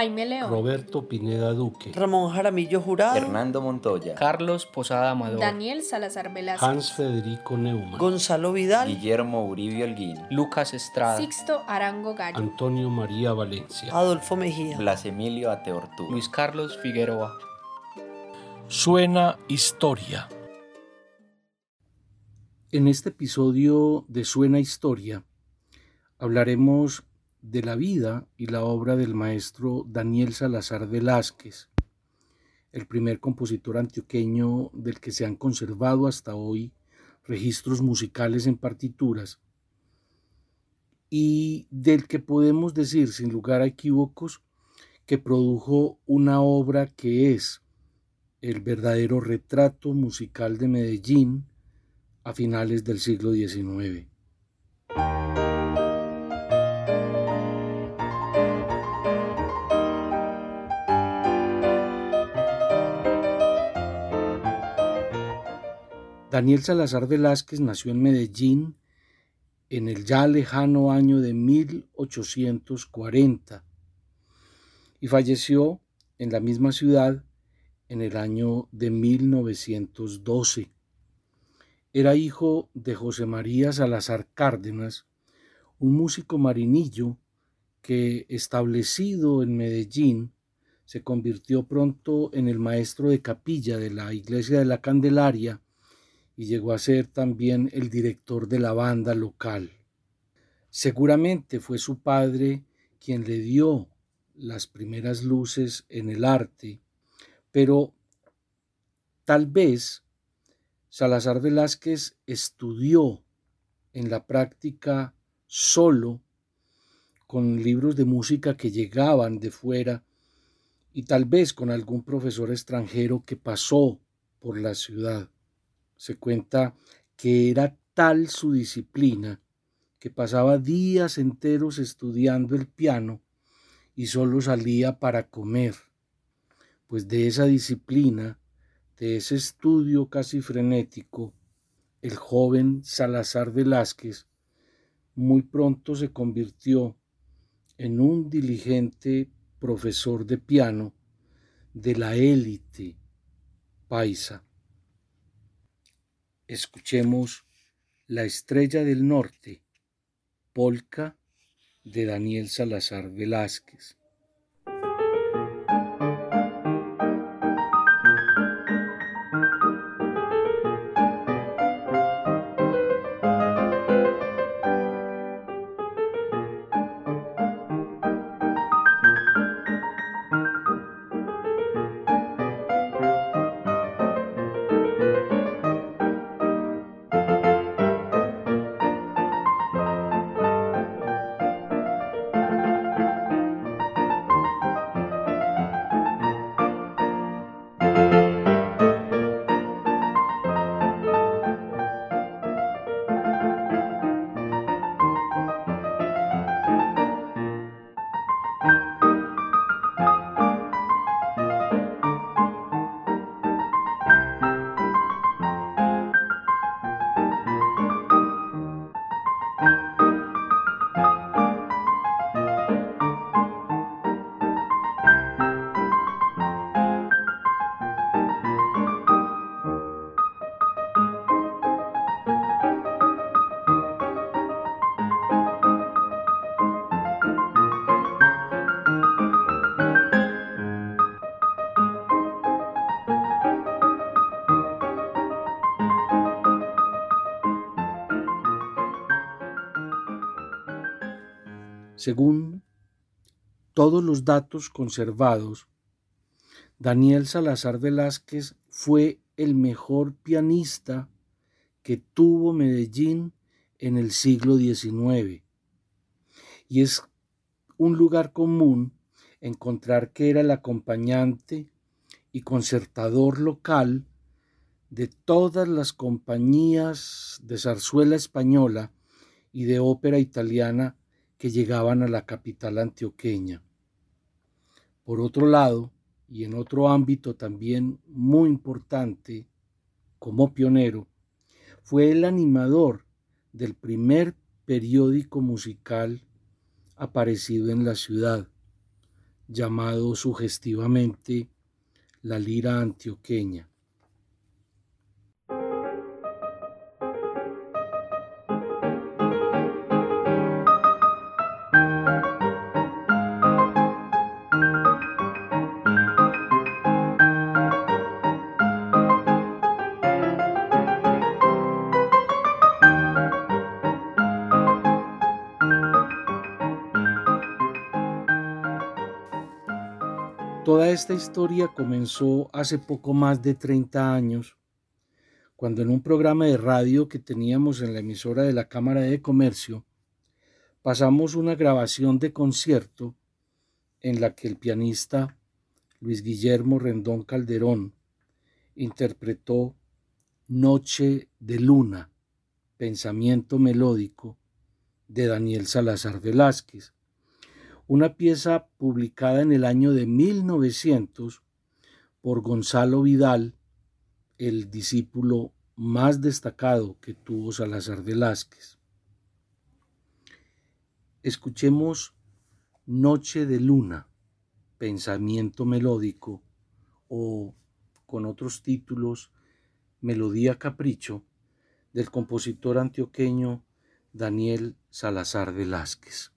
Jaime León, Roberto Pineda Duque, Ramón Jaramillo Jurado, Hernando Montoya, Carlos Posada Amador, Daniel Salazar Velázquez, Hans Federico Neumann, Gonzalo Vidal, Guillermo Uribe Holguín, Lucas Estrada, Sixto Arango Gallo, Antonio María Valencia. Adolfo Mejía. Blas Emilio Ateortú, Luis Carlos Figueroa. Suena historia. En este episodio de Suena Historia hablaremos de la vida y la obra del maestro Daniel Salazar Velázquez, el primer compositor antioqueño del que se han conservado hasta hoy registros musicales en partituras y del que podemos decir sin lugar a equívocos que produjo una obra que es el verdadero retrato musical de Medellín a finales del siglo XIX. Daniel Salazar Velázquez nació en Medellín en el ya lejano año de 1840 y falleció en la misma ciudad en el año de 1912. Era hijo de José María Salazar Cárdenas, un músico marinillo que, establecido en Medellín, se convirtió pronto en el maestro de capilla de la iglesia de la Candelaria y llegó a ser también el director de la banda local. Seguramente fue su padre quien le dio las primeras luces en el arte, pero tal vez Salazar Velázquez estudió en la práctica solo con libros de música que llegaban de fuera y tal vez con algún profesor extranjero que pasó por la ciudad. Se cuenta que era tal su disciplina que pasaba días enteros estudiando el piano y solo salía para comer, pues de esa disciplina, de ese estudio casi frenético, el joven Salazar Velázquez muy pronto se convirtió en un diligente profesor de piano de la élite paisa. Escuchemos La estrella del norte, polka de Daniel Salazar Velázquez. Según todos los datos conservados, Daniel Salazar Velázquez fue el mejor pianista que tuvo Medellín en el siglo XIX. Y es un lugar común encontrar que era el acompañante y concertador local de todas las compañías de zarzuela española y de ópera italiana que llegaban a la capital antioqueña. Por otro lado, y en otro ámbito también muy importante, como pionero, fue el animador del primer periódico musical aparecido en la ciudad, llamado sugestivamente la lira antioqueña. Toda esta historia comenzó hace poco más de 30 años, cuando en un programa de radio que teníamos en la emisora de la Cámara de Comercio, pasamos una grabación de concierto en la que el pianista Luis Guillermo Rendón Calderón interpretó Noche de Luna, pensamiento melódico de Daniel Salazar Velázquez una pieza publicada en el año de 1900 por Gonzalo Vidal, el discípulo más destacado que tuvo Salazar Velázquez. Escuchemos Noche de Luna, Pensamiento Melódico o con otros títulos Melodía Capricho del compositor antioqueño Daniel Salazar Velázquez.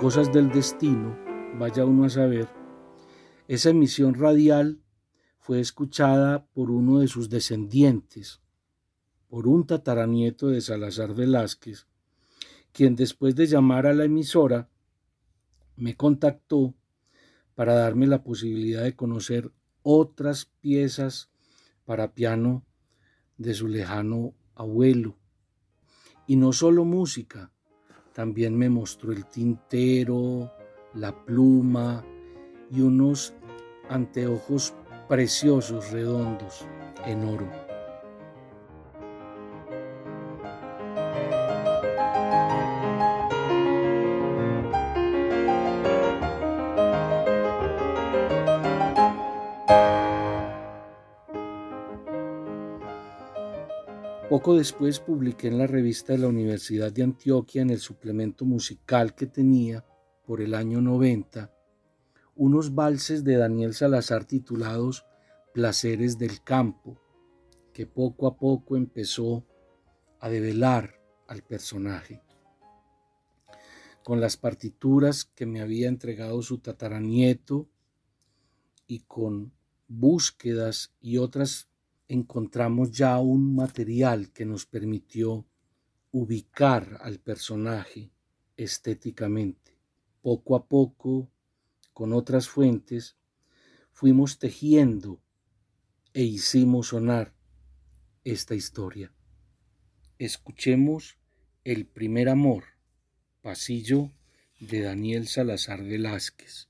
Cosas del destino, vaya uno a saber, esa emisión radial fue escuchada por uno de sus descendientes, por un tataranieto de Salazar Velázquez, quien después de llamar a la emisora me contactó para darme la posibilidad de conocer otras piezas para piano de su lejano abuelo. Y no solo música, también me mostró el tintero, la pluma y unos anteojos preciosos redondos en oro. Poco después publiqué en la revista de la Universidad de Antioquia, en el suplemento musical que tenía por el año 90, unos valses de Daniel Salazar titulados Placeres del Campo, que poco a poco empezó a develar al personaje. Con las partituras que me había entregado su tataranieto y con búsquedas y otras encontramos ya un material que nos permitió ubicar al personaje estéticamente. Poco a poco, con otras fuentes, fuimos tejiendo e hicimos sonar esta historia. Escuchemos El primer amor, pasillo de Daniel Salazar Velázquez.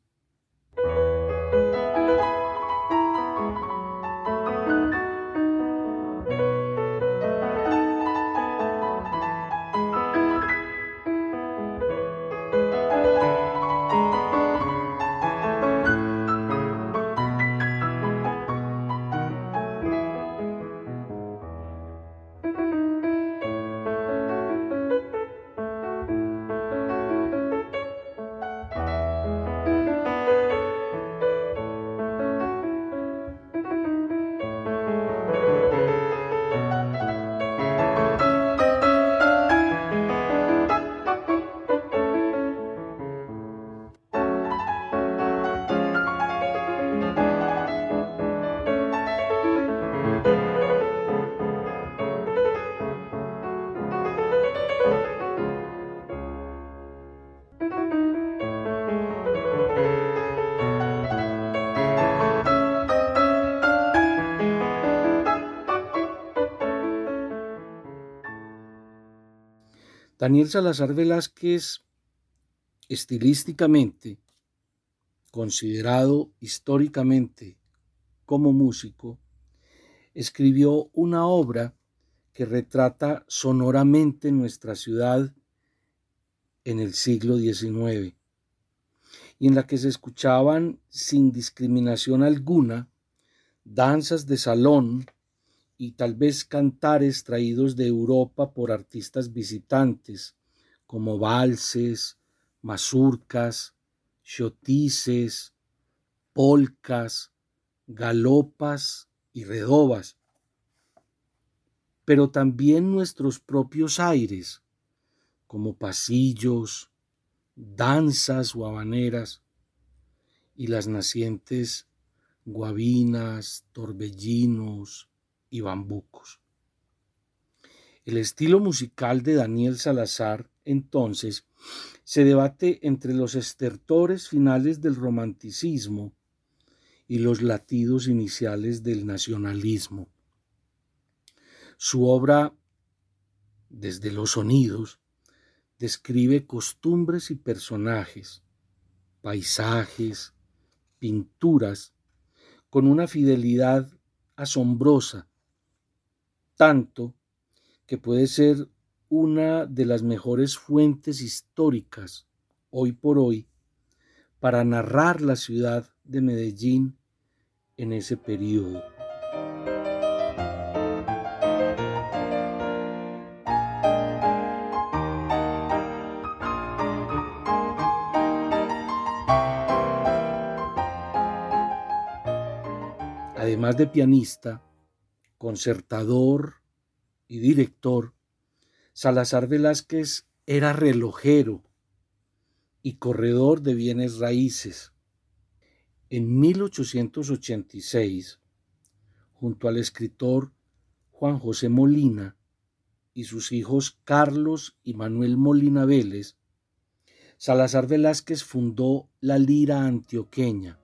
Daniel Salazar Velázquez, estilísticamente, considerado históricamente como músico, escribió una obra que retrata sonoramente nuestra ciudad en el siglo XIX y en la que se escuchaban sin discriminación alguna danzas de salón y tal vez cantares traídos de Europa por artistas visitantes como valses, mazurcas, chotices, polcas, galopas y redobas, pero también nuestros propios aires, como pasillos, danzas o habaneras, y las nacientes guabinas, torbellinos y bambucos. El estilo musical de Daniel Salazar, entonces, se debate entre los estertores finales del romanticismo y los latidos iniciales del nacionalismo. Su obra, desde los sonidos, describe costumbres y personajes, paisajes, pinturas, con una fidelidad asombrosa, tanto que puede ser una de las mejores fuentes históricas hoy por hoy para narrar la ciudad de Medellín en ese periodo. Además de pianista, concertador y director, Salazar Velázquez era relojero y corredor de bienes raíces. En 1886, junto al escritor Juan José Molina y sus hijos Carlos y Manuel Molina Vélez, Salazar Velázquez fundó La Lira Antioqueña,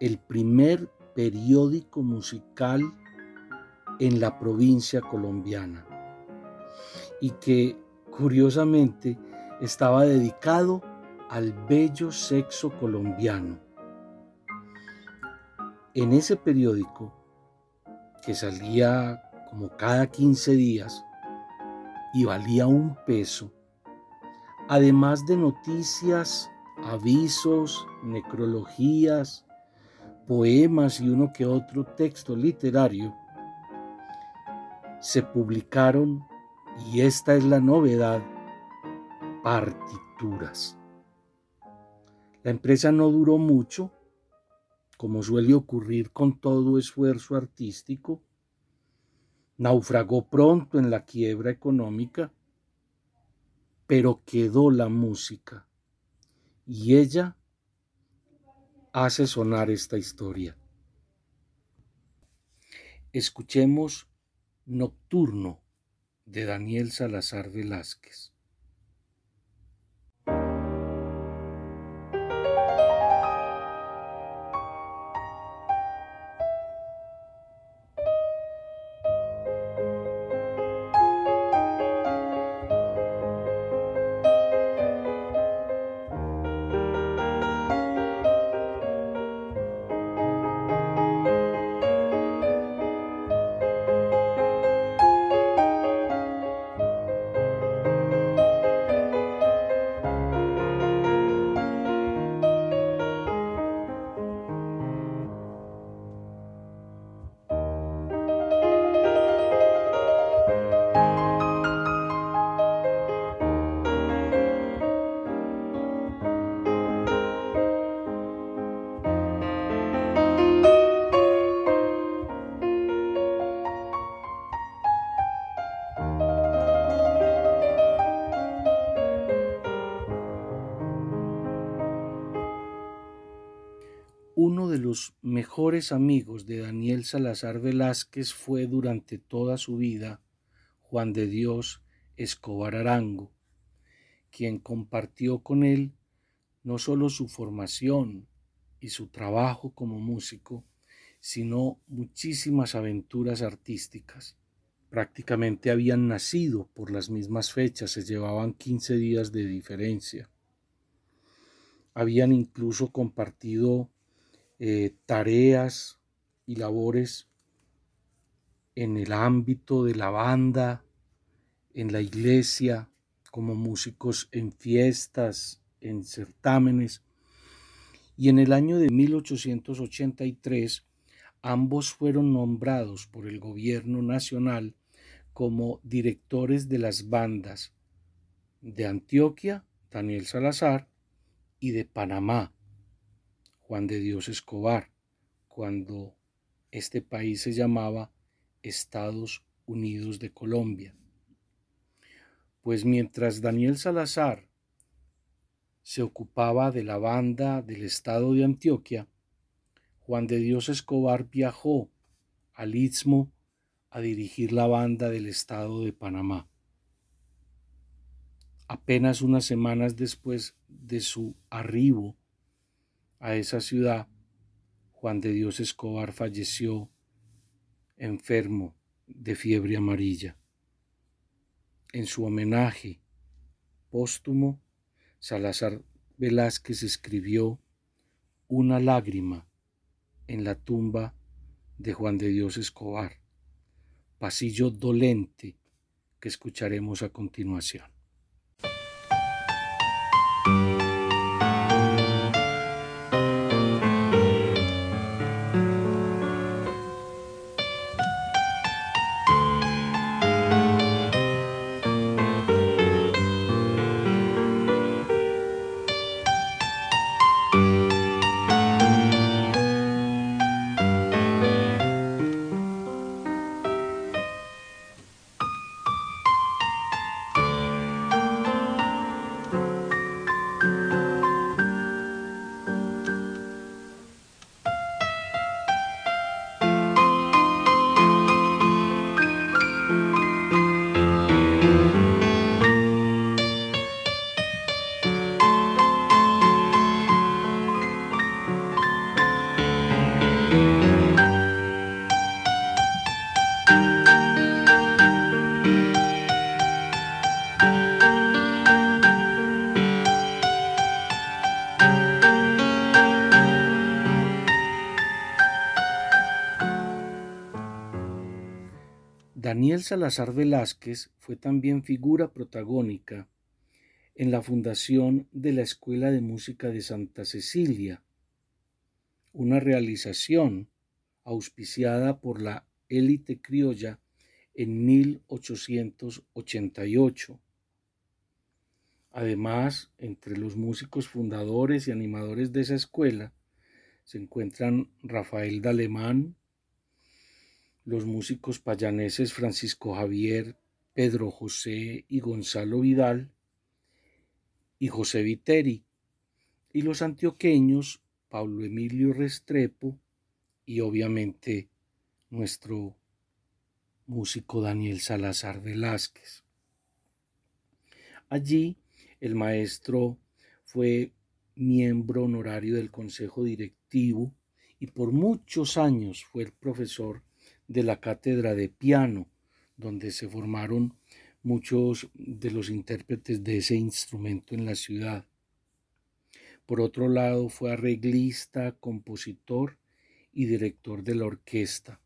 el primer periódico musical en la provincia colombiana y que curiosamente estaba dedicado al bello sexo colombiano. En ese periódico, que salía como cada 15 días y valía un peso, además de noticias, avisos, necrologías, poemas y uno que otro texto literario, se publicaron, y esta es la novedad, partituras. La empresa no duró mucho, como suele ocurrir con todo esfuerzo artístico, naufragó pronto en la quiebra económica, pero quedó la música y ella hace sonar esta historia. Escuchemos Nocturno de Daniel Salazar Velázquez. Los mejores amigos de Daniel Salazar Velázquez fue durante toda su vida Juan de Dios Escobar Arango, quien compartió con él no solo su formación y su trabajo como músico, sino muchísimas aventuras artísticas, prácticamente habían nacido por las mismas fechas, se llevaban 15 días de diferencia. Habían incluso compartido eh, tareas y labores en el ámbito de la banda, en la iglesia, como músicos en fiestas, en certámenes. Y en el año de 1883, ambos fueron nombrados por el gobierno nacional como directores de las bandas de Antioquia, Daniel Salazar, y de Panamá, Juan de Dios Escobar, cuando este país se llamaba Estados Unidos de Colombia. Pues mientras Daniel Salazar se ocupaba de la banda del estado de Antioquia, Juan de Dios Escobar viajó al Istmo a dirigir la banda del estado de Panamá. Apenas unas semanas después de su arribo a esa ciudad, Juan de Dios Escobar falleció enfermo de fiebre amarilla. En su homenaje póstumo, Salazar Velázquez escribió Una lágrima en la tumba de Juan de Dios Escobar, pasillo dolente que escucharemos a continuación. Daniel Salazar Velázquez fue también figura protagónica en la fundación de la Escuela de Música de Santa Cecilia, una realización auspiciada por la élite criolla en 1888. Además, entre los músicos fundadores y animadores de esa escuela se encuentran Rafael Dalemán, los músicos payaneses Francisco Javier, Pedro José y Gonzalo Vidal, y José Viteri, y los antioqueños Pablo Emilio Restrepo y obviamente nuestro músico Daniel Salazar Velázquez. Allí el maestro fue miembro honorario del Consejo Directivo y por muchos años fue el profesor de la cátedra de piano, donde se formaron muchos de los intérpretes de ese instrumento en la ciudad. Por otro lado, fue arreglista, compositor y director de la orquesta.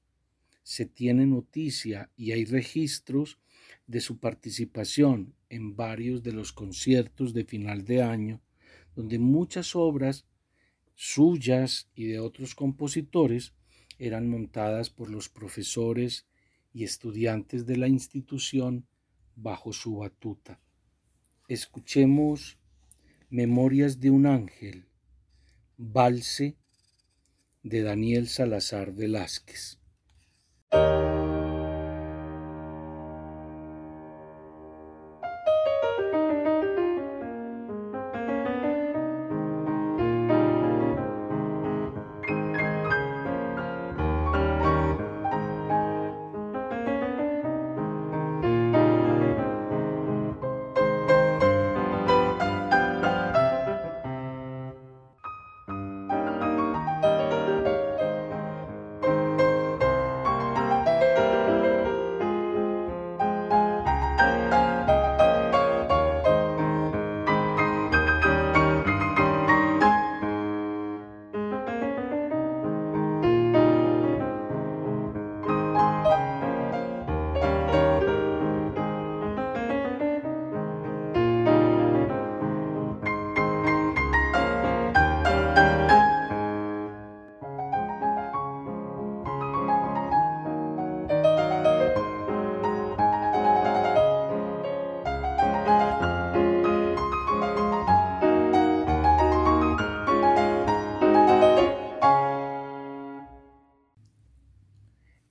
Se tiene noticia y hay registros de su participación en varios de los conciertos de final de año, donde muchas obras suyas y de otros compositores eran montadas por los profesores y estudiantes de la institución bajo su batuta. Escuchemos Memorias de un ángel, Valse de Daniel Salazar Velázquez.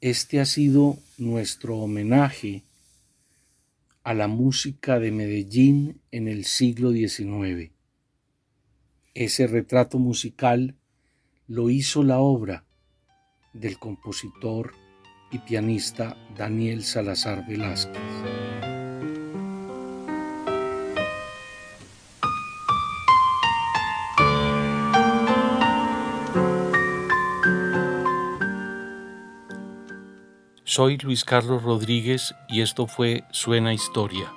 Este ha sido nuestro homenaje a la música de Medellín en el siglo XIX. Ese retrato musical lo hizo la obra del compositor y pianista Daniel Salazar Velázquez. Soy Luis Carlos Rodríguez y esto fue Suena Historia.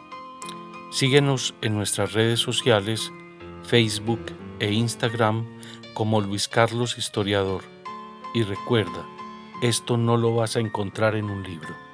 Síguenos en nuestras redes sociales, Facebook e Instagram como Luis Carlos Historiador. Y recuerda, esto no lo vas a encontrar en un libro.